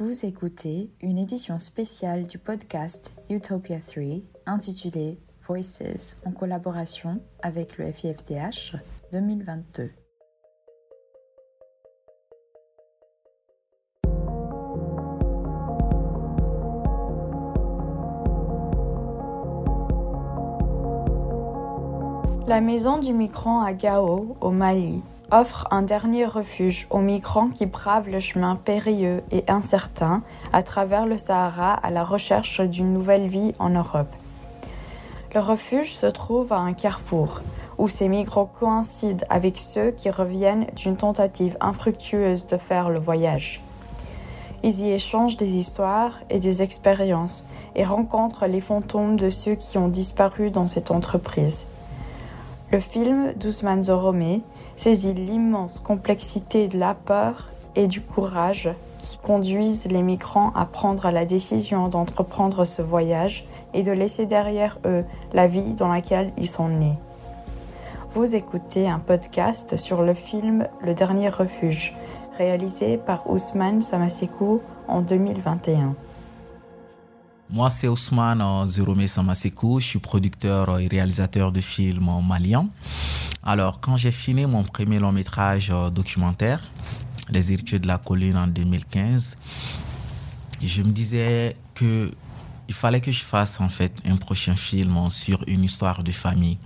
Vous écoutez une édition spéciale du podcast Utopia 3 intitulée Voices en collaboration avec le FIFDH 2022. La maison du migrant à Gao, au Mali, offre un dernier refuge aux migrants qui bravent le chemin périlleux et incertain à travers le Sahara à la recherche d'une nouvelle vie en Europe. Le refuge se trouve à un carrefour où ces migrants coïncident avec ceux qui reviennent d'une tentative infructueuse de faire le voyage. Ils y échangent des histoires et des expériences et rencontrent les fantômes de ceux qui ont disparu dans cette entreprise. Le film d'Ousmane Zoromé saisit l'immense complexité de la peur et du courage qui conduisent les migrants à prendre la décision d'entreprendre ce voyage et de laisser derrière eux la vie dans laquelle ils sont nés. Vous écoutez un podcast sur le film Le Dernier Refuge, réalisé par Ousmane Samasekou en 2021. Moi, c'est Ousmane Zurome Samasekou, je suis producteur et réalisateur de films maliens. Alors, quand j'ai fini mon premier long métrage documentaire, Les héritiers de la colline en 2015, je me disais que il fallait que je fasse en fait un prochain film sur une histoire de famille.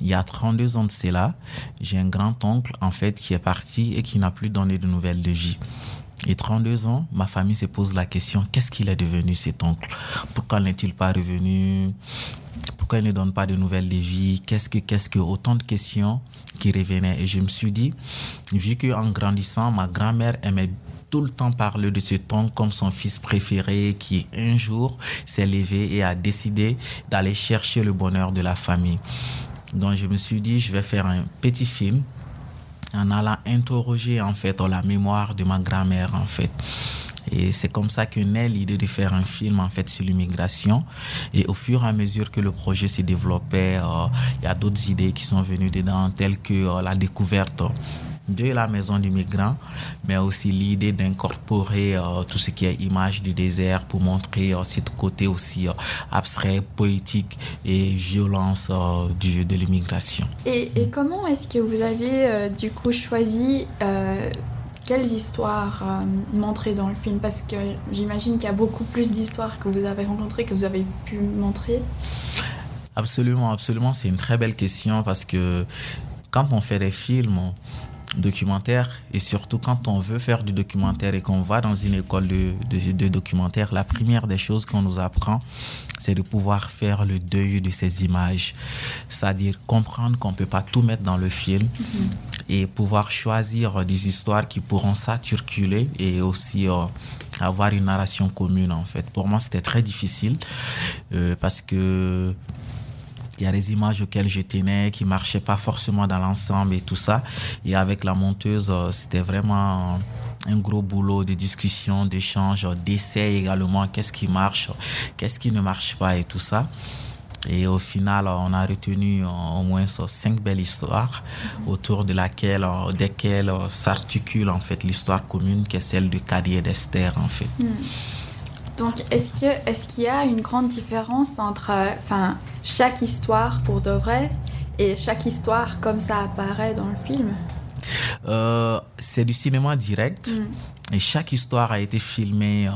Il y a 32 ans de cela, j'ai un grand-oncle en fait qui est parti et qui n'a plus donné de nouvelles de vie. Et 32 ans, ma famille se pose la question, qu'est-ce qu'il est devenu cet oncle? Pourquoi n'est-il pas revenu? Pourquoi il ne donne pas de nouvelles de vie? Qu'est-ce que, qu'est-ce que, autant de questions qui revenaient. Et je me suis dit, vu qu'en grandissant, ma grand-mère aimait tout le temps parler de cet oncle comme son fils préféré qui un jour s'est levé et a décidé d'aller chercher le bonheur de la famille. Donc je me suis dit, je vais faire un petit film en allant interroger en fait la mémoire de ma grand-mère en fait. Et c'est comme ça que naît l'idée de faire un film en fait sur l'immigration. Et au fur et à mesure que le projet s'est développé, il y a d'autres idées qui sont venues dedans, telles que la découverte de la maison du migrant, mais aussi l'idée d'incorporer tout ce qui est image du désert pour montrer ce côté aussi abstrait, poétique et violence du, de l'immigration. Et, et, comment est-ce que vous avez du coup choisi quelles histoires montrer dans le film? Parce que j'imagine qu'il y a beaucoup plus d'histoires que vous avez rencontrées, que vous avez pu montrer. Absolument, absolument. C'est une très belle question parce que quand on fait des films, documentaire et surtout quand on veut faire du documentaire et qu'on va dans une école de, de, de documentaire, la première des choses qu'on nous apprend, c'est de pouvoir faire le deuil de ces images. C'est-à-dire comprendre qu'on ne peut pas tout mettre dans le film mm -hmm. et pouvoir choisir des histoires qui pourront circuler et aussi euh, avoir une narration commune en fait. Pour moi, c'était très difficile euh, parce que il y a des images auxquelles je tenais qui marchaient pas forcément dans l'ensemble et tout ça. Et avec la monteuse, c'était vraiment un gros boulot de discussion, d'échange, d'essai également. Qu'est-ce qui marche, qu'est-ce qui ne marche pas et tout ça. Et au final, on a retenu au moins cinq belles histoires autour de laquelle, desquelles s'articule en fait l'histoire commune qui est celle de Caddy et d'Esther en fait. Mm. Donc, est-ce qu'il est y a une grande différence entre enfin, chaque histoire pour de vrai et chaque histoire comme ça apparaît dans le film? Euh, C'est du cinéma direct. Mm. Et chaque histoire a été filmée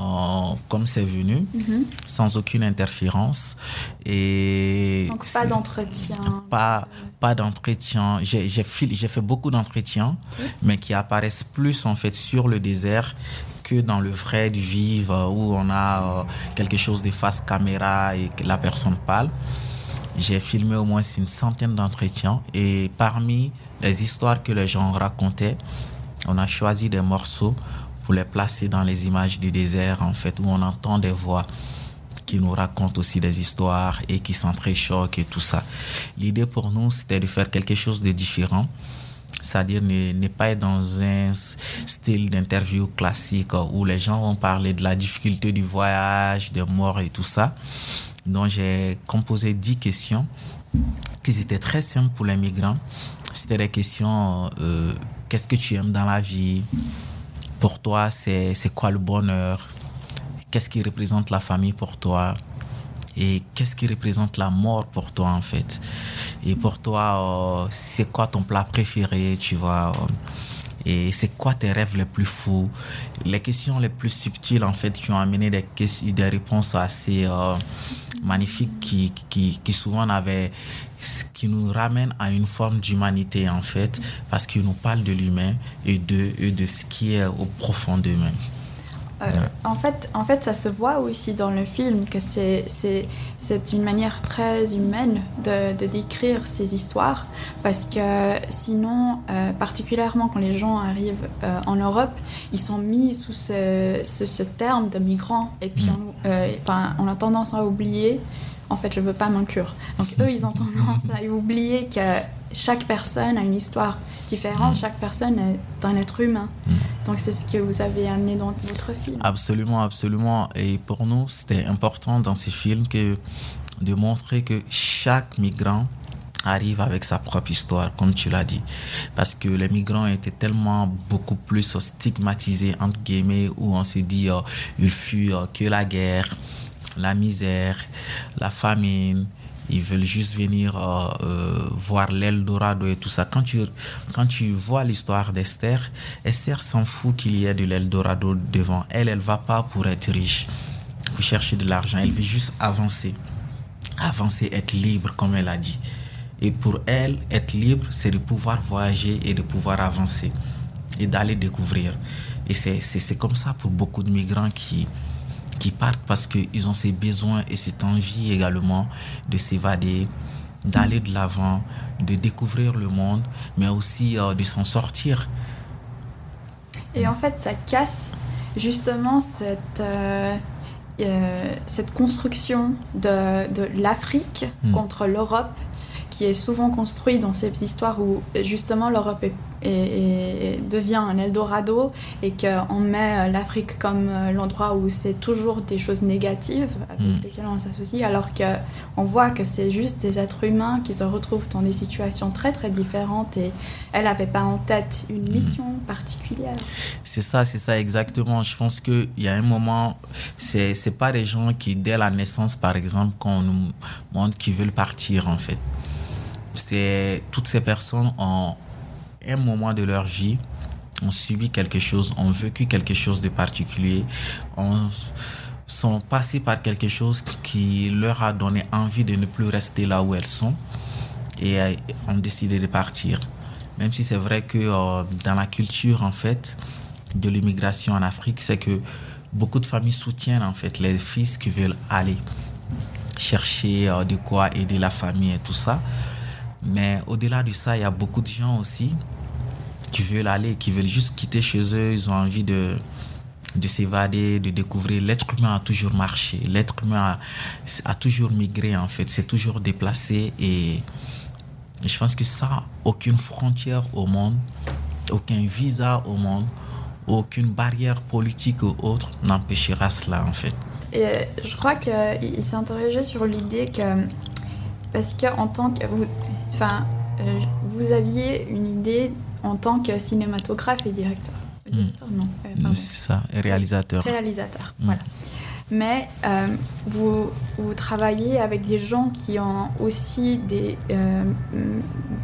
comme c'est venu, mm -hmm. sans aucune interférence. Et Donc pas d'entretien. Pas, pas d'entretien. J'ai fait beaucoup d'entretiens, okay. mais qui apparaissent plus en fait sur le désert que dans le vrai, du vivre, où on a euh, quelque chose de face caméra et que la personne parle. J'ai filmé au moins une centaine d'entretiens et parmi les histoires que les gens racontaient, on a choisi des morceaux pour les placer dans les images du désert, en fait, où on entend des voix qui nous racontent aussi des histoires et qui s'entrechoquent et tout ça. L'idée pour nous, c'était de faire quelque chose de différent c'est-à-dire ne, pas être dans un style d'interview classique où les gens vont parler de la difficulté du voyage, de mort et tout ça. Donc j'ai composé dix questions qui étaient très simples pour les migrants. C'était des questions euh, qu'est-ce que tu aimes dans la vie? Pour toi, c'est quoi le bonheur? Qu'est-ce qui représente la famille pour toi? Et qu'est-ce qui représente la mort pour toi en fait? Et pour toi c'est quoi ton plat préféré tu vois et c'est quoi tes rêves les plus fous? Les questions les plus subtiles, en fait, qui ont amené des, des réponses assez euh, magnifiques qui, qui, qui souvent avaient qui nous ramènent à une forme d'humanité en fait, parce qu'ils nous parlent de l'humain et de, et de ce qui est au profond d'eux-mêmes. Euh, en, fait, en fait, ça se voit aussi dans le film que c'est une manière très humaine de, de, décrire ces histoires parce que sinon, euh, particulièrement quand les gens arrivent euh, en Europe, ils sont mis sous ce, ce, terme de migrants et puis mm. on, on, a tendance à oublier. En fait, je veux pas m'inclure. Donc eux, ils ont tendance à oublier que chaque personne a une histoire différente, mm. chaque personne est un être humain. Mm. Donc c'est ce que vous avez amené dans votre film. Absolument, absolument. Et pour nous, c'était important dans ces films que de montrer que chaque migrant arrive avec sa propre histoire, comme tu l'as dit. Parce que les migrants étaient tellement beaucoup plus stigmatisés, entre guillemets, où on s'est dit, oh, il fut euh, que la guerre, la misère, la famine, ils veulent juste venir euh, euh, voir l'Eldorado et tout ça. Quand tu, quand tu vois l'histoire d'Esther, Esther s'en fout qu'il y ait de l'Eldorado devant. Elle, elle va pas pour être riche, pour chercher de l'argent. Elle veut juste avancer. Avancer, être libre, comme elle a dit. Et pour elle, être libre, c'est de pouvoir voyager et de pouvoir avancer et d'aller découvrir. Et c'est comme ça pour beaucoup de migrants qui, qui partent parce qu'ils ont ces besoins et cette envie également de s'évader, d'aller de l'avant, de découvrir le monde, mais aussi euh, de s'en sortir. Et en fait, ça casse justement cette, euh, euh, cette construction de, de l'Afrique hmm. contre l'Europe qui est souvent construite dans ces histoires où justement l'Europe est et, devient un Eldorado et qu'on met euh, l'Afrique comme euh, l'endroit où c'est toujours des choses négatives avec mm. lesquelles on s'associe, alors qu'on voit que c'est juste des êtres humains qui se retrouvent dans des situations très très différentes et elle n'avait pas en tête une mm. mission particulière. C'est ça, c'est ça exactement. Je pense qu'il y a un moment, c'est n'est pas des gens qui, dès la naissance par exemple, qu'on nous montre qu'ils veulent partir en fait. C'est toutes ces personnes ont un moment de leur vie ont subi quelque chose, ont vécu quelque chose de particulier, ont, sont passés par quelque chose qui leur a donné envie de ne plus rester là où elles sont et ont décidé de partir. Même si c'est vrai que euh, dans la culture en fait de l'immigration en Afrique, c'est que beaucoup de familles soutiennent en fait les fils qui veulent aller chercher euh, de quoi aider la famille et tout ça. Mais au-delà de ça, il y a beaucoup de gens aussi qui veulent aller, qui veulent juste quitter chez eux. Ils ont envie de, de s'évader, de découvrir. L'être humain a toujours marché. L'être humain a, toujours migré, en fait. C'est toujours déplacé. Et je pense que ça, aucune frontière au monde, aucun visa au monde, aucune barrière politique ou autre n'empêchera cela, en fait. Et je crois qu'il s'est interrogé sur l'idée que, parce qu'en tant que Enfin, euh, vous aviez une idée en tant que cinématographe et directeur. Hmm. Directeur, non. Euh, c'est ça, réalisateur. Réalisateur, hmm. voilà. Mais euh, vous, vous, travaillez avec des gens qui ont aussi des,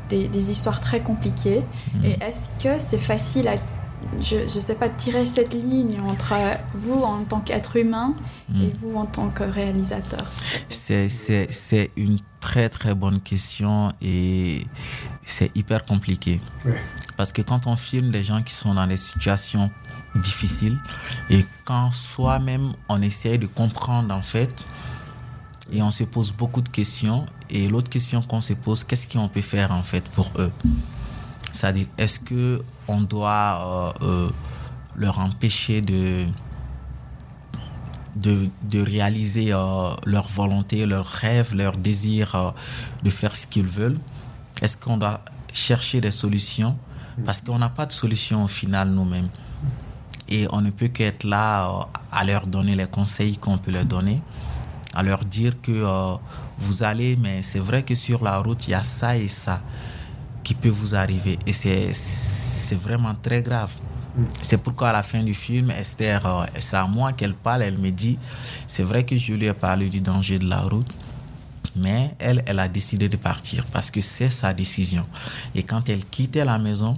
des, des, histoires très compliquées. Hmm. Et est-ce que c'est facile à je ne sais pas, tirer cette ligne entre vous en tant qu'être humain et vous en tant que réalisateur. C'est une très très bonne question et c'est hyper compliqué. Parce que quand on filme des gens qui sont dans des situations difficiles et quand soi-même on essaye de comprendre en fait et on se pose beaucoup de questions et l'autre question qu'on se pose, qu'est-ce qu'on peut faire en fait pour eux? C'est-à-dire, est-ce que on doit euh, euh, leur empêcher de, de, de réaliser euh, leur volonté, leurs rêves, leur désir de faire ce qu'ils veulent Est-ce qu'on doit chercher des solutions? Parce qu'on n'a pas de solution au final nous-mêmes. Et on ne peut qu'être là à leur donner les conseils qu'on peut leur donner, à leur dire que vous allez, mais c'est vrai que sur la route, il y a ça et ça qui peut vous arriver. Et c'est vraiment très grave. C'est pourquoi à la fin du film, Esther, euh, c'est à moi qu'elle parle, elle me dit, c'est vrai que je lui ai parlé du danger de la route, mais elle, elle a décidé de partir parce que c'est sa décision. Et quand elle quittait la maison,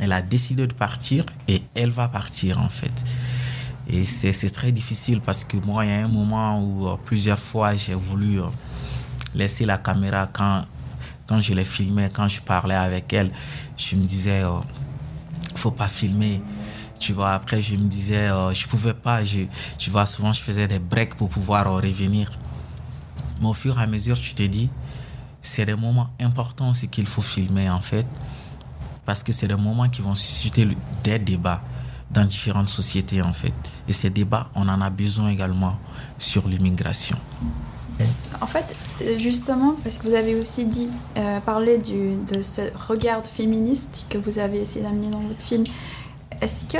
elle a décidé de partir et elle va partir en fait. Et c'est très difficile parce que moi, il y a un moment où euh, plusieurs fois j'ai voulu euh, laisser la caméra quand, quand je l'ai filmée, quand je parlais avec elle. Je me disais, faut pas filmer. Tu vois, après, je me disais, euh, je pouvais pas. Je, tu vois, souvent, je faisais des breaks pour pouvoir revenir. Mais au fur et à mesure, tu te dis, c'est des moments importants aussi qu'il faut filmer, en fait. Parce que c'est des moments qui vont susciter des débats dans différentes sociétés, en fait. Et ces débats, on en a besoin également sur l'immigration. En fait, justement, parce que vous avez aussi dit, euh, parlé du, de ce regard féministe que vous avez essayé d'amener dans votre film, est-ce que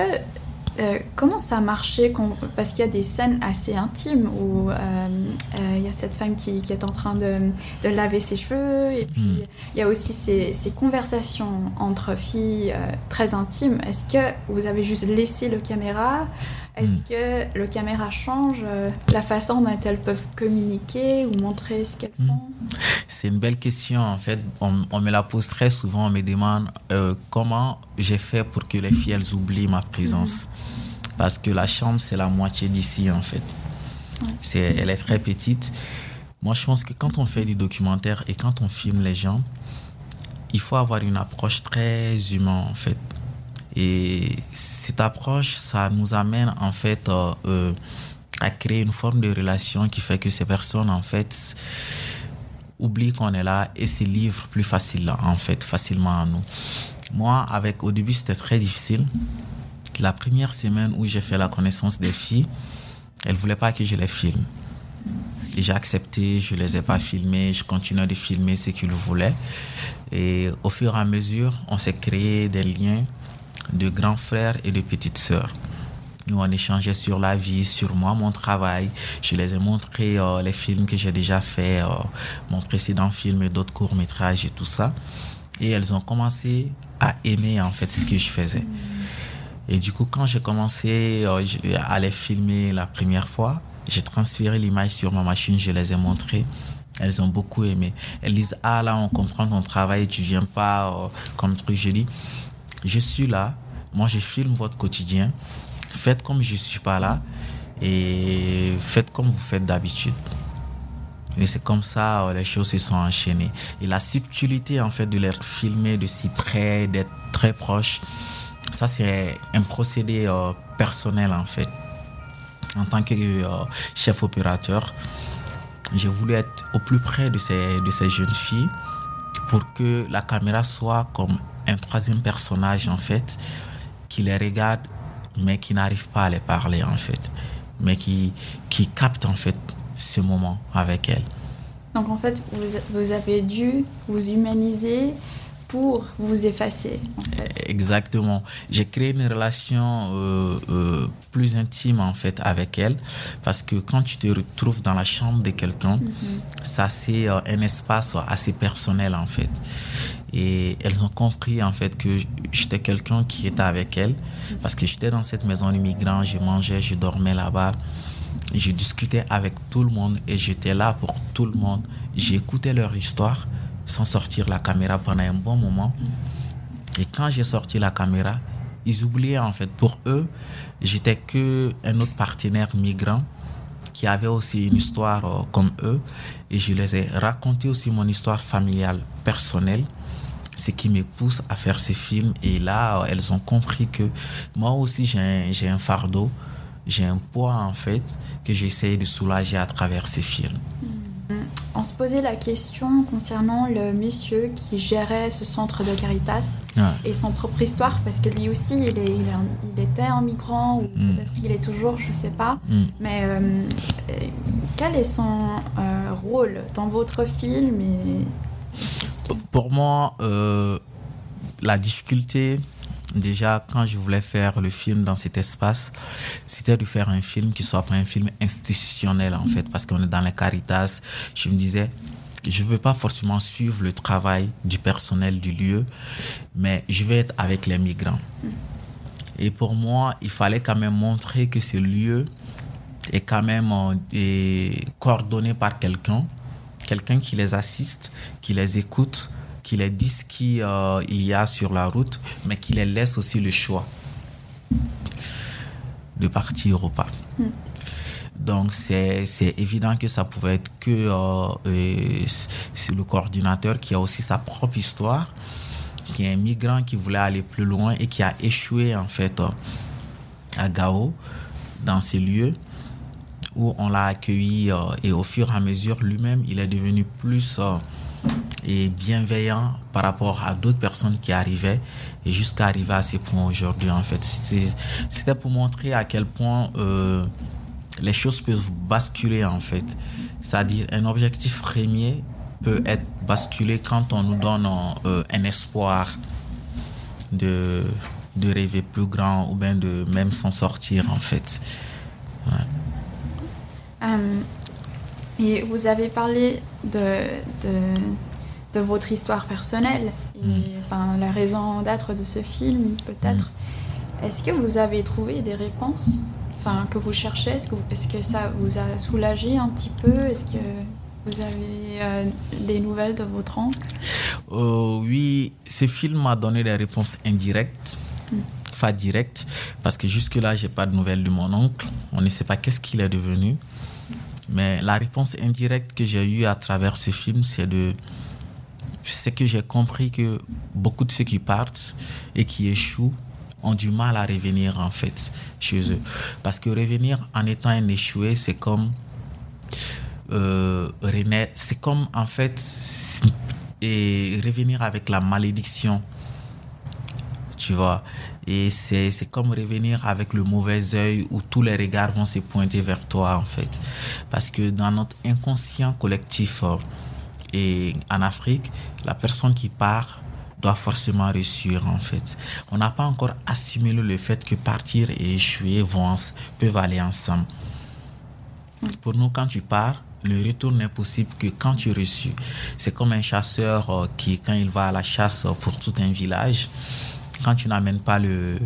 euh, comment ça a marché Parce qu'il y a des scènes assez intimes où euh, euh, il y a cette femme qui, qui est en train de, de, laver ses cheveux, et puis hmm. il y a aussi ces, ces conversations entre filles très intimes. Est-ce que vous avez juste laissé le caméra Est-ce hmm. que le caméra change la façon dont elles peuvent communiquer ou montrer ce qu'elles hmm. font? C'est une belle question en fait. On, on, me la pose très souvent. On me demande comment j'ai fait pour que les filles elles oublient ma présence parce que la chambre, c'est la moitié d'ici, en fait. C'est, elle est très petite. Moi, je pense que quand on fait du documentaire et quand on filme les gens, il faut avoir une approche très humaine, en fait. Et cette approche, ça nous amène, en fait, euh, euh, à créer une forme de relation qui fait que ces personnes, en fait, oublient qu'on est là et se livrent plus facilement, en fait, facilement à nous. Moi, avec, au début, c'était très difficile la première semaine où j'ai fait la connaissance des filles, elles ne voulaient pas que je les filme. J'ai accepté, je ne les ai pas filmées, je continuais de filmer ce qu'ils voulaient. Et au fur et à mesure, on s'est créé des liens de grands frères et de petites sœurs. Nous, on échangeait sur la vie, sur moi, mon travail. Je les ai montré euh, les films que j'ai déjà fait, euh, mon précédent film et d'autres courts-métrages et tout ça. Et elles ont commencé à aimer en fait ce que je faisais. Et du coup, quand j'ai commencé euh, à les filmer la première fois, j'ai transféré l'image sur ma machine, je les ai montrées. Elles ont beaucoup aimé. Elles disent Ah là, on comprend ton travail, tu viens pas euh, comme truc. Je dis Je suis là, moi je filme votre quotidien. Faites comme je suis pas là et faites comme vous faites d'habitude. Et c'est comme ça, euh, les choses se sont enchaînées. Et la subtilité, en fait, de les filmer de si près, d'être très proche, ça, c'est un procédé euh, personnel en fait. En tant que euh, chef opérateur, j'ai voulu être au plus près de ces, de ces jeunes filles pour que la caméra soit comme un troisième personnage en fait, qui les regarde mais qui n'arrive pas à les parler en fait, mais qui, qui capte en fait ce moment avec elles. Donc en fait, vous, vous avez dû vous humaniser pour vous effacer. Exactement. J'ai créé une relation euh, euh, plus intime en fait avec elle parce que quand tu te retrouves dans la chambre de quelqu'un, mhm. ça c'est euh, un espace assez personnel en fait. Et elles ont compris en fait que j'étais quelqu'un qui était avec elle mhm. parce que j'étais dans cette maison d'immigrants, je mangeais, je dormais là-bas. Je discutais avec tout le monde et j'étais là pour tout le monde. J'écoutais leur histoire sans sortir la caméra pendant un bon moment. Et quand j'ai sorti la caméra, ils oubliaient en fait. Pour eux, j'étais que un autre partenaire migrant qui avait aussi une histoire euh, comme eux. Et je les ai raconté aussi mon histoire familiale personnelle, ce qui me pousse à faire ce film. Et là, elles ont compris que moi aussi, j'ai un, un fardeau, j'ai un poids en fait, que j'essaie de soulager à travers ces films on se posait la question concernant le monsieur qui gérait ce centre de Caritas et son propre histoire, parce que lui aussi, il, est, il, était un migrant, ou mm. peut-être qu'il est toujours, je ne sais pas. Mm. Mais euh, quel est son euh, rôle dans votre film et... Pour moi, euh, la difficulté, déjà, quand je voulais faire le film dans cet espace, c'était de faire un film qui soit pas un film institutionnel, en fait, parce qu'on est dans la Caritas. Je me disais, je ne veux pas forcément suivre le travail du personnel du lieu, mais je vais être avec les migrants. Et pour moi, il fallait quand même montrer que ce lieu est quand même coordonné par quelqu'un, quelqu'un qui les assiste, qui les écoute, qui les dit ce qu'il euh, y a sur la route, mais qui les laisse aussi le choix de partir ou pas. Hmm. Donc c'est évident que ça pouvait être que euh, le coordinateur qui a aussi sa propre histoire, qui est un migrant qui voulait aller plus loin et qui a échoué en fait euh, à Gao, dans ces lieux où on l'a accueilli euh, et au fur et à mesure lui-même il est devenu plus et bienveillant par rapport à d'autres personnes qui arrivaient et jusqu'à arriver à ces points aujourd'hui en fait c'était pour montrer à quel point les choses peuvent basculer en fait. C'est-à-dire un objectif premier peut être basculé quand on nous donne euh, un espoir de, de rêver plus grand ou bien de même s'en sortir en fait. Euh, et vous avez parlé de, de, de votre histoire personnelle et mm. enfin, la raison d'être de ce film peut-être. Mm. Est-ce que vous avez trouvé des réponses? Que vous cherchez? Est-ce que, est que, ça vous a soulagé un petit peu? Est-ce que vous avez euh, des nouvelles de votre oncle? Euh, Oui, ce film m'a donné des réponses indirectes. Pas directes, parce que jusque-là, j'ai pas de nouvelles de mon oncle. On ne sait pas qu'est-ce qu'il est devenu. Mais la réponse indirecte que j'ai eue à travers ce film, c'est de c'est que j'ai compris que beaucoup de ceux qui partent et qui échouent ont du mal à revenir en fait chez eux. Parce que revenir en étant un échoué, c'est comme euh, c'est comme en fait et revenir avec la malédiction, tu vois? Et c'est comme revenir avec le mauvais œil où tous les regards vont se pointer vers toi en fait. Parce que dans notre inconscient collectif euh, et en Afrique, la personne qui part doit forcément réussir en fait. On n'a pas encore assimilé le fait que partir et échouer vont, peuvent aller ensemble. Pour nous, quand tu pars, le retour n'est possible que quand tu reçus. C'est comme un chasseur euh, qui, quand il va à la chasse pour tout un village, quand tu n'amènes pas le,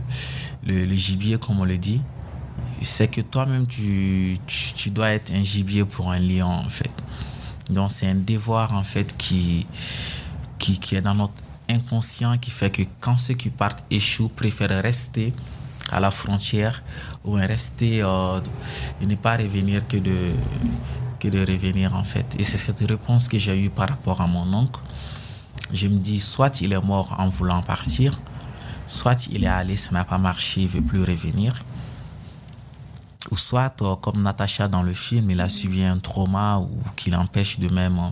le, gibier, comme on le dit, c'est que toi-même, tu, tu, dois être un gibier pour un lion, en fait. Donc, c'est un devoir, en fait, qui, qui, qui est dans notre inconscient qui fait que quand ceux qui partent échouent, préfèrent rester à la frontière ou rester euh, et ne pas revenir que de, que de revenir en fait. Et c'est cette réponse que j'ai eue par rapport à mon oncle. Je me dis, soit il est mort en voulant partir, soit il est allé, ça n'a pas marché, il veut plus revenir. Ou soit, euh, comme Natacha dans le film, il a subi un trauma ou qui l'empêche de même euh,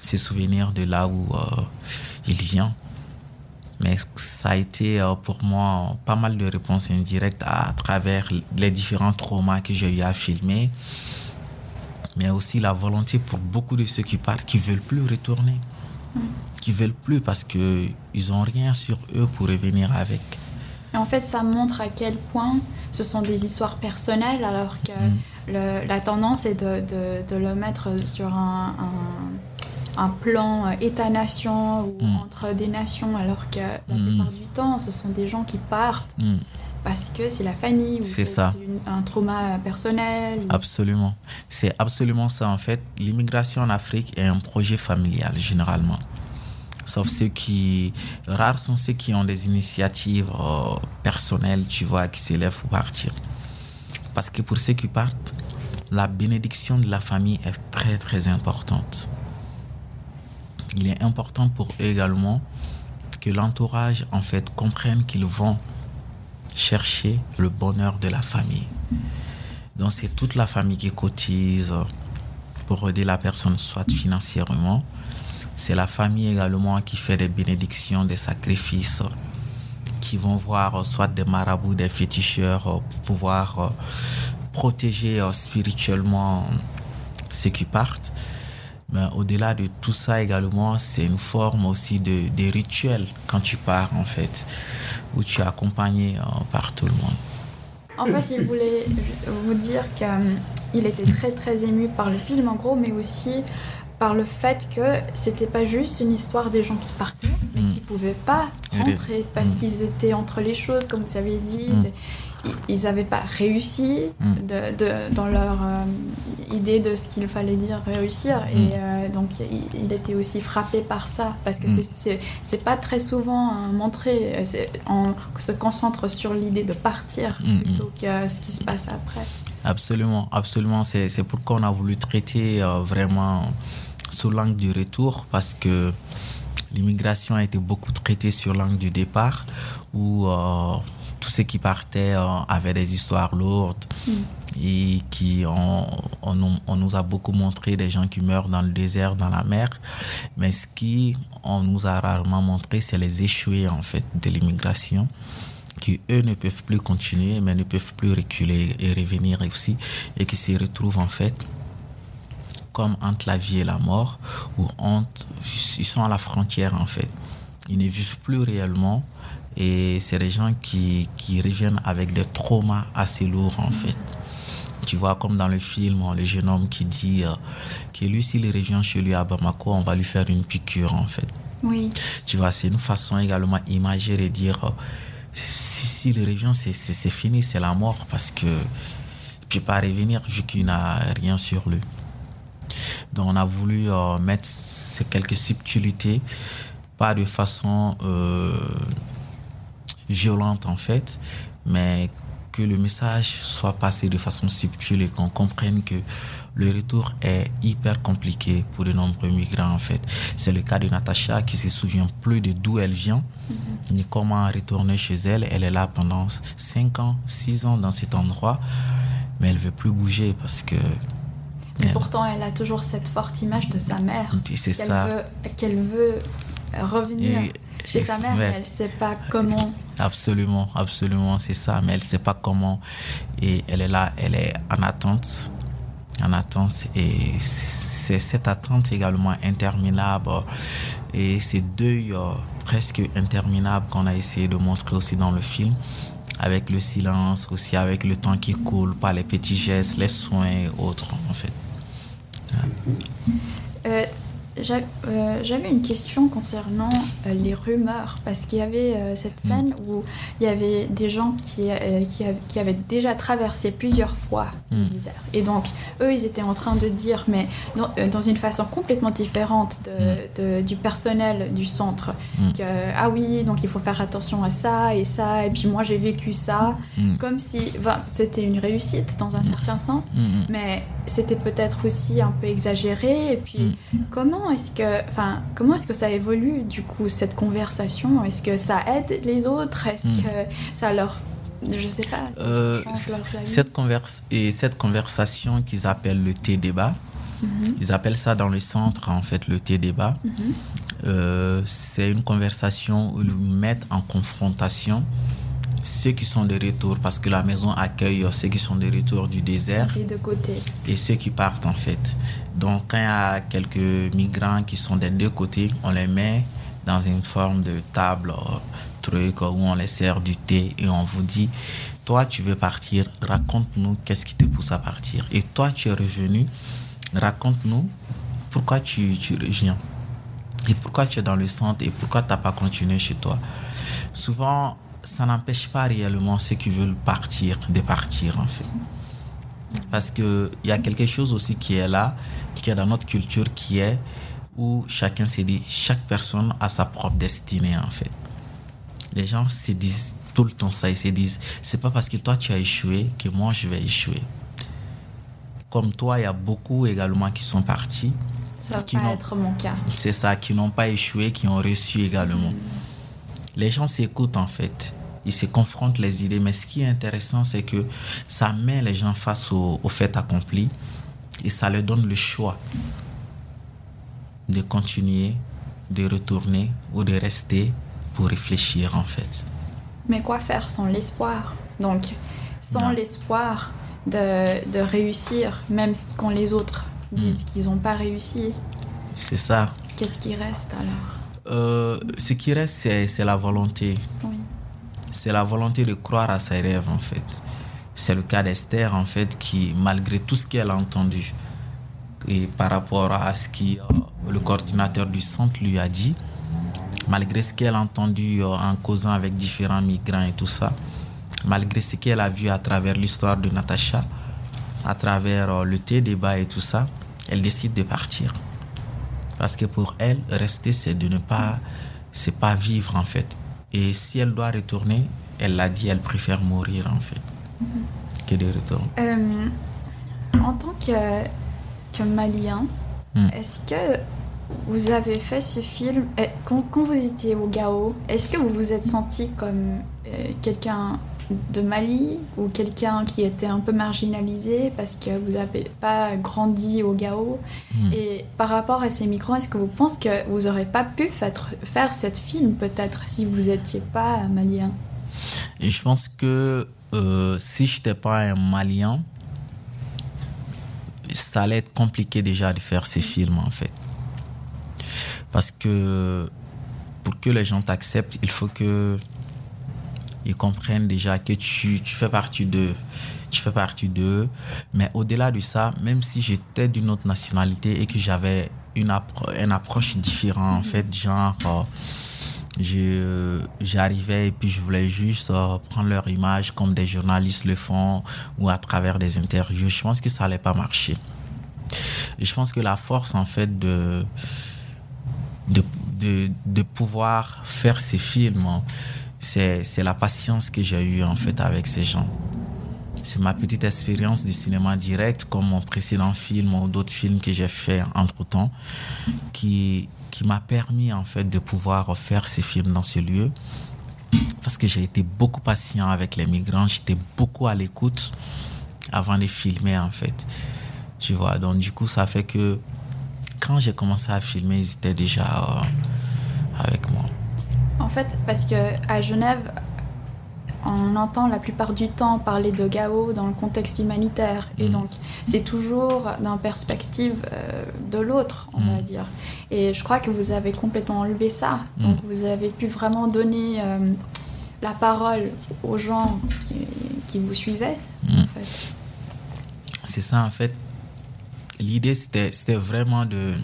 se souvenir de là où il vient. Mais ça a été euh, pour moi pas mal de réponses indirectes à travers les différents traumas que j'ai eu à filmer, mais aussi la volonté pour beaucoup de ceux qui partent qui veulent plus retourner. Qui veulent plus parce que ils ont rien sur eux pour revenir avec. en fait, ça montre à quel point ce sont des histoires personnelles, alors que mm. la tendance est de, de, de, le mettre sur un un plan euh, État-nation ou mm. entre des nations, alors que la mm. plupart du temps, ce sont des gens qui partent parce que c'est la famille ou c'est ça. un trauma personnel. Absolument. C'est absolument ça en fait. L'immigration en Afrique est un projet familial généralement. Sauf ceux qui... Rares sont ceux qui ont des initiatives euh, personnelles, tu vois, qui s'élèvent pour partir. Parce que pour ceux qui partent, la bénédiction de la famille est très très importante il est important pour eux également que l'entourage en fait comprenne qu'ils vont chercher le bonheur de la famille. Donc c'est toute la famille qui cotise pour aider la personne soit financièrement. C'est la famille également qui fait des bénédictions, des sacrifices, qui vont voir soit des marabouts, des féticheurs pour pouvoir euh, protéger euh, spirituellement ceux qui partent. Mais au-delà de tout ça également, c'est une forme aussi de, de, rituel quand tu pars en fait, où tu es accompagné euh, par tout le monde. En fait, il voulait vous dire qu'il était très très ému par le film en gros, mais aussi par le fait que c'était pas juste une histoire des gens qui partaient, mais mm. qui pouvaient pas rentrer parce Mm. qu'ils étaient entre les choses, comme vous avez dit. Mm. Ils- n'avaient pas réussi Mm. de- de- dans leur euh, idée de ce qu'il fallait dire réussir. Et euh, donc, il, il était aussi frappé par ça. Parce que c'est- pas très souvent euh, montré. On se concentre sur l'idée de partir plutôt que ce qui se passe après. Absolument, absolument. C'est c'est pourquoi on a voulu traiter euh, vraiment sous l'angle du retour parce que l'immigration a été beaucoup traitée sur l'angle du départ où euh, tous ceux qui partaient euh, avaient des histoires lourdes Mm. et qui ont, on, nous- on nous a beaucoup montré des gens qui meurent dans le désert, dans la mer. Mais ce qui on nous a rarement montré, c'est les échoués en fait de l'immigration qui eux ne peuvent plus continuer mais ne peuvent plus reculer et revenir aussi et qui se retrouvent en fait comme entre la vie et la mort ou entre ils sont à la frontière en fait ils ne vivent plus réellement et c'est des gens qui, qui reviennent avec des traumas assez lourds en fait tu vois comme dans le film le jeune homme qui dit euh, que lui s'il revient chez lui à Bamako on va lui faire une piqûre en fait Oui. tu vois, c'est une façon également imagée de dire euh, si, si revient, c'est, fini, c'est la mort parce que tu peux pas revenir vu qu'il n'a rien sur lui. Donc on a voulu euh, mettre ces quelques subtilités, pas de façon euh, violente en fait, mais que le message soit passé de façon subtile et qu'on comprenne que le retour est hyper compliqué pour de nombreux migrants en fait. C'est le cas de Natacha qui se souvient plus de d'où elle vient ni comment retourner chez elle. Elle est là pendant 5 ans, 6 ans dans cet endroit, mais elle veut plus bouger parce que Elle- pourtant, elle a toujours cette forte image de sa mère. et c'est Qu'elle ça. veut, qu'elle veut revenir Et- chez et- sa mère, mais elle sait pas comment. Absolument, absolument, c'est ça. Mais elle ne sait pas comment. Et elle est là, elle est en attente. En attente. Et c'est cette attente également interminable. Et ces deuil euh, presque interminables qu'on a essayé de montrer aussi dans le film. Avec le silence, aussi avec le temps qui coule, par les petits gestes, les soins et autres, en fait. Euh, j'a- euh, J'avais une question concernant euh, les rumeurs, parce qu'il y avait euh, cette Mm. scène où il y avait des gens qui, euh, qui, av- qui avaient déjà traversé plusieurs fois le Mm. désert. Et donc, eux, ils étaient en train de dire, mais dans, euh, dans une façon complètement différente de, de- du personnel du centre, Mm. que, ah oui, donc il faut faire attention à ça et ça, et puis moi j'ai vécu ça, Mm. comme si c'était une réussite dans un certain sens. Mm, mm. Mais c'était peut-être aussi un peu exagéré. Et puis, Mm. Comment est-ce que, enfin, comment est-ce que ça évolue du coup cette conversation? Est-ce que ça aide les autres? Est-ce Mm. que ça leur, je sais pas, ça Euh, leur Cette, converse, et cette conversation qu'ils appellent le thé débat, Mhm, ils appellent ça dans le centre en fait le thé débat. mhm. Euh, c'est une conversation où ils mettent en confrontation ceux qui sont de retour parce que la maison accueille euh, ceux qui sont de retour du désert Et de côté. et ceux qui partent en fait. Donc quand il y a quelques migrants qui sont des deux côtés, on les met dans une forme de table euh, truc où on les sert du thé et on vous dit toi tu veux partir, raconte-nous qu'est-ce qui te pousse à partir. Et toi tu es revenu, raconte-nous pourquoi tu, tu reviens. Et pourquoi tu es dans le centre et pourquoi tu n'as pas continué chez toi. Souvent, ça n'empêche pas réellement ceux qui veulent partir de partir en fait. Parce qu'il y a quelque chose aussi qui est là, qui est dans notre culture, qui est où chacun se dit, chaque personne a sa propre destinée en fait. Les gens se disent tout le temps ça, ils se disent, c'est pas parce que toi tu as échoué que moi je vais échouer. Comme toi, il y a beaucoup également qui sont partis, Ça va Qui pas être mon cas. c'est ça, qui n'ont pas échoué, qui ont reçu également. Les gens s'écoutent en fait. Ils se confrontent les idées. Mais ce qui est intéressant, c'est que ça met les gens face au, au fait accompli et ça leur donne le choix de continuer, de retourner ou de rester pour réfléchir en fait. Mais quoi faire sans l'espoir? Donc, sans l'espoir de, de réussir, même quand les autres disent qu'ils n'ont pas réussi, C'est ça. qu'est-ce qui reste alors? Euh, ce qui reste, c'est c'est la volonté. Oui. C'est la volonté de croire à ses rêves en fait. C'est le cas d'Esther en fait qui, malgré tout ce qu'elle a entendu et par rapport à ce que euh, le coordinateur du centre lui a dit, malgré ce qu'elle a entendu euh, en causant avec différents migrants et tout ça, malgré ce qu'elle a vu à travers l'histoire de Natacha, à travers euh, le thé débat et tout ça, elle décide de partir. Parce que pour elle, rester, c'est de ne pas, c'est pas vivre en fait. Et si elle doit retourner, elle l'a dit, elle préfère mourir en fait que de retourner. Euh, en tant que, que Malien, Hmm. est-ce que vous avez fait ce film? Eh, quand, quand vous étiez au Gao Est-ce que vous vous êtes senti comme quelqu'un de Mali ou quelqu'un qui était un peu marginalisé parce que vous n'avez pas grandi au Gao Hmm. Et par rapport à ces migrants, est-ce que vous pensez que vous n'aurez pas pu faire, faire cette film peut-être si vous n'étiez pas malien? Et je pense que euh, si je n'étais pas un Malien, ça allait être compliqué déjà de faire ces films en fait. Parce que pour que les gens t'acceptent, il faut que ils comprennent déjà que tu, fais partie d'eux. Tu fais partie d'eux. Mais au-delà de ça, même si j'étais d'une autre nationalité et que j'avais une, appro une approche différente, en fait, genre, euh, j'arrivais et puis je voulais juste euh, prendre leur image comme des journalistes le font ou à travers des interviews. Je pense que ça allait pas marcher. Je pense que la force, en fait, de, de, de, pouvoir faire ces films, c'est la patience que j'ai eue, en fait, avec ces gens. C'est ma petite expérience du cinéma direct, comme mon précédent film ou d'autres films que j'ai fait entre-temps, qui, qui m'a permis, en fait, de pouvoir faire ces films dans ce lieu. Parce que j'ai été beaucoup patient avec les migrants, j'étais beaucoup à l'écoute avant de filmer, en fait. Tu vois, donc du coup, ça fait que quand j'ai commencé à filmer, ils étaient déjà euh, avec moi. En fait, parce que à Genève, on entend la plupart du temps parler de Gao dans le contexte humanitaire. Et Mm. donc, c'est toujours dans perspective euh, de l'autre, on Mm. va dire. Et je crois que vous avez complètement enlevé ça. Mm. Donc, vous avez pu vraiment donner euh, la parole aux gens qui, qui vous suivaient, Mm. en fait. C'est ça, en fait. L'idée, c'était vraiment de.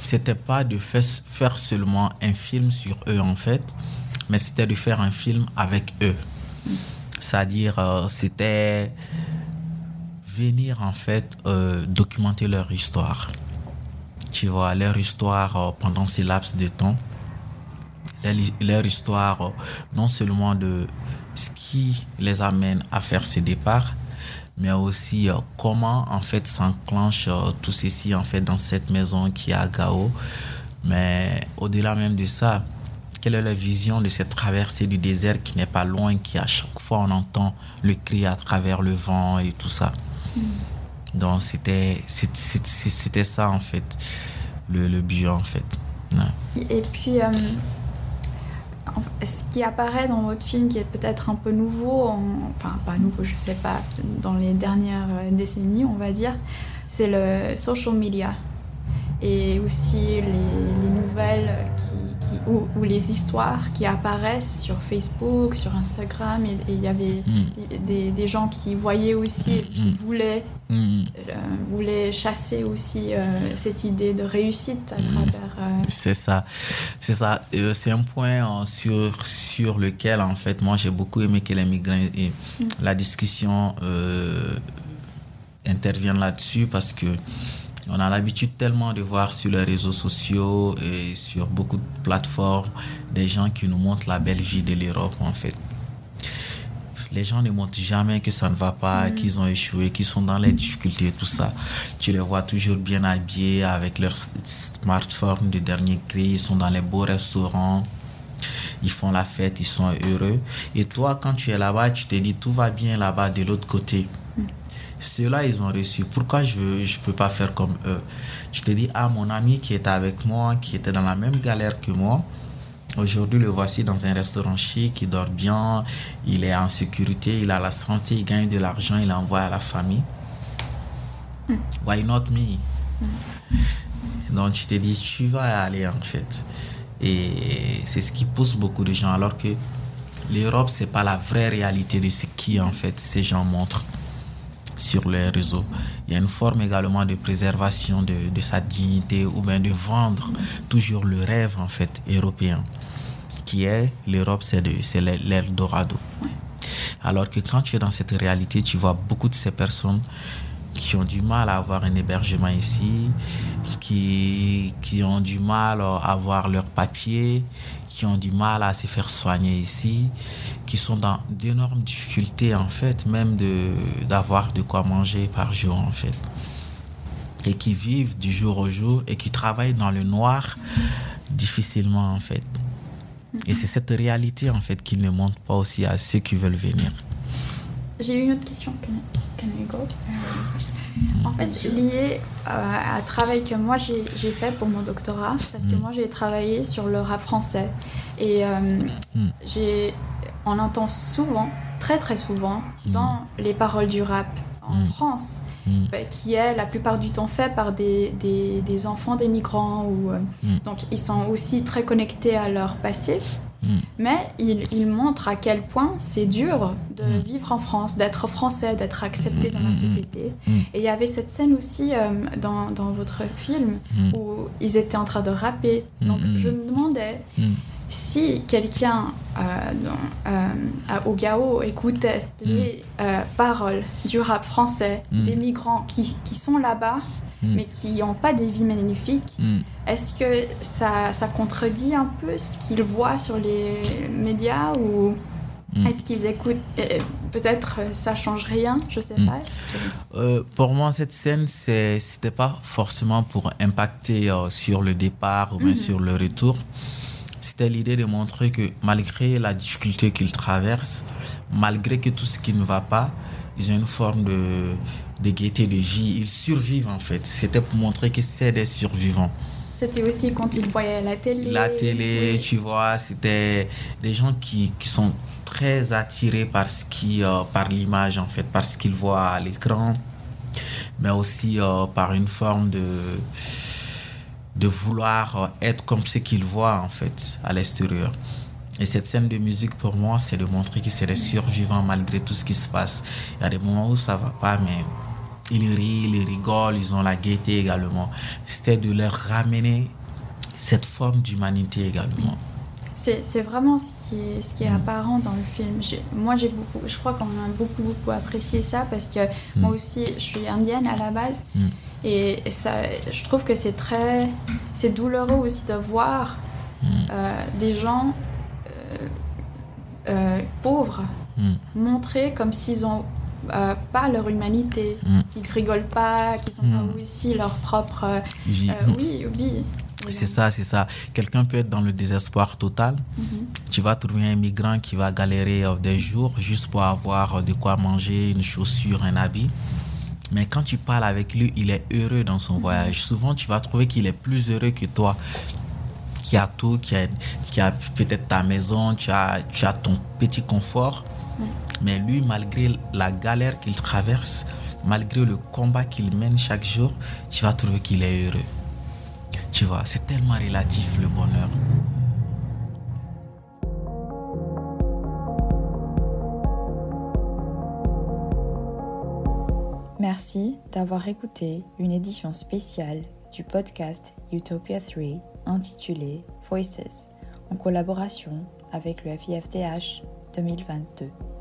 C'était pas de faire, seulement un film sur eux, en fait, mais c'était de faire un film avec eux. C'est-à-dire, euh, c'était venir, en fait, euh, documenter leur histoire. Tu vois, leur histoire euh, pendant ces laps de temps. Leur, histoire, non seulement de ce qui les amène à faire ce départ, mais aussi euh, comment en fait s'enclenche euh, tout ceci en fait dans cette maison qui est à Gao. Mais au-delà même de ça, quelle est la vision de cette traversée du désert qui n'est pas loin, qui à chaque fois on entend le cri à travers le vent et tout ça? Donc c'était c'était ça en fait le, le but en fait. Ouais. Et puis, euh, ce qui apparaît dans votre film, qui est peut-être un peu nouveau, en- enfin pas nouveau, je sais pas, dans les dernières décennies, on va dire, c'est le social media. Et aussi les, les nouvelles qui, qui- ou, ou les histoires qui apparaissent sur Facebook, sur Instagram. Et il y avait Mm. des, gens qui voyaient aussi et qui Mm. voulaient Mm. euh, voulait chasser aussi euh, cette idée de réussite à travers. euh, C'est ça, c'est ça. C'est un point sur sur lequel en fait moi j'ai beaucoup aimé que les migrants et la discussion intervienne là-dessus parce que on a l'habitude tellement de voir sur les réseaux sociaux et sur beaucoup de plateformes des gens qui nous montrent la belle vie de l'Europe en fait. Les gens ne montrent jamais que ça ne va pas, Mhm. qu'ils ont échoué, qu'ils sont dans les difficultés et tout ça. Tu les vois toujours bien habillés avec leur smartphone de dernier cri, ils sont dans les beaux restaurants, ils font la fête, ils sont heureux. Et toi, quand tu es là-bas, tu te dis tout va bien là-bas de l'autre côté. Ceux-là, ils ont reçu. Pourquoi je ne je peux pas faire comme eux? Tu te dis, ah, mon ami qui était avec moi, qui était dans la même galère que moi, aujourd'hui, le voici dans un restaurant chic, il dort bien, il est en sécurité, il a la santé, il gagne de l'argent, il envoie à la famille. Why not me? Donc, tu te dis, tu vas y aller en fait. Et c'est ce qui pousse beaucoup de gens, alors que l'Europe, c'est pas la vraie réalité de ce qui, en fait, ces gens montrent. Sur les réseaux. Il y a une forme également de préservation de, sa dignité ou bien de vendre toujours le rêve en fait européen qui est l'Europe, c'est l'Eldorado. Alors que quand tu es dans cette réalité, tu vois beaucoup de ces personnes qui ont du mal à avoir un hébergement ici, qui, qui ont du mal à avoir leurs papiers, qui ont du mal à se faire soigner ici, qui sont dans d'énormes difficultés en fait, même de d'avoir de quoi manger par jour en fait. Et qui vivent du jour au jour et qui travaillent dans le noir difficilement en fait. Et c'est cette réalité en fait qu'ils ne montrent pas aussi à ceux qui veulent venir. J'ai une autre question. Can, I go? En fait, lié à un travail que moi j'ai fait pour mon doctorat, parce que mm. moi j'ai travaillé sur le rap français. Et euh, mm. j'ai, on entend souvent, très très souvent, mm. dans les paroles du rap en France, bah, qui est la plupart du temps fait par des, des, des enfants des migrants. Ou, euh, Donc ils sont aussi très connectés à leur passé. Mm. Mais il, il, montre à quel point c'est dur de mm. vivre en France, d'être français, d'être accepté dans la mm, société. Et il y avait cette scène aussi euh, dans, dans, votre film où ils étaient en train de rapper. Donc je me demandais si quelqu'un euh, euh, au Gao écoutait les paroles du rap français des migrants qui, qui sont là-bas Mm. mais qui n'ont pas des vies magnifiques. Mm. Est-ce que ça, ça, contredit un peu ce qu'ils voient sur les médias ou mm. est-ce qu'ils écoutent euh, Peut-être euh, ça change rien, je sais pas. Euh, pour moi, cette scène, c'était pas forcément pour impacter sur le départ ou bien sur le retour. C'était l'idée de montrer que malgré la difficulté qu'ils traversent, malgré que tout ce qui ne va pas, ils ont une forme de, de gaieté de vie. Ils survivent en fait. C'était pour montrer que c'est des survivants. C'était aussi quand ils voyaient la télé. La télé, tu vois, c'était des gens qui, qui, sont très attirés par, ce qui, euh, par l'image en fait, par ce qu'ils voient à l'écran, mais aussi euh, par une forme de, de vouloir euh, être comme ce qu'ils voient en fait à l'extérieur. Et cette scène de musique, pour moi, c'est de montrer qu'ils sont des survivants malgré tout ce qui se passe. Il y a des moments où ça va pas, mais ils rient, ils rigolent, ils ont la gaieté également. C'était de leur ramener cette forme d'humanité également. C'est vraiment ce qui est, ce qui est mm. apparent dans le film. Moi, j'ai beaucoup, je crois qu'on a beaucoup, beaucoup apprécié ça parce que mm. moi aussi, je suis indienne à la base. Mm. Et ça, je trouve que c'est très. C'est douloureux aussi de voir euh, des gens euh, euh, pauvres montrer comme s'ils ont euh, pas leur humanité, mm. qu'ils rigolent pas, qu'ils sont pas mm. aussi leur propre. Euh. Euh, oui, oui. C'est ça, c'est ça. Quelqu'un peut être dans le désespoir total. Mm-hmm. Tu vas trouver un migrant qui va galérer des jours juste pour avoir de quoi manger, une chaussure, un habit. Mais quand tu parles avec lui, il est heureux dans son voyage. Souvent, tu vas trouver qu'il est plus heureux que toi qui a tout, qui a, qui a peut-être ta maison, tu as, tu as ton petit confort. Mais lui, malgré la galère qu'il traverse, malgré le combat qu'il mène chaque jour, tu vas trouver qu'il est heureux. Tu vois, c'est tellement relatif le bonheur. Merci d'avoir écouté une édition spéciale du podcast Utopia 3 intitulé Voices en collaboration avec le FIFDH 2022.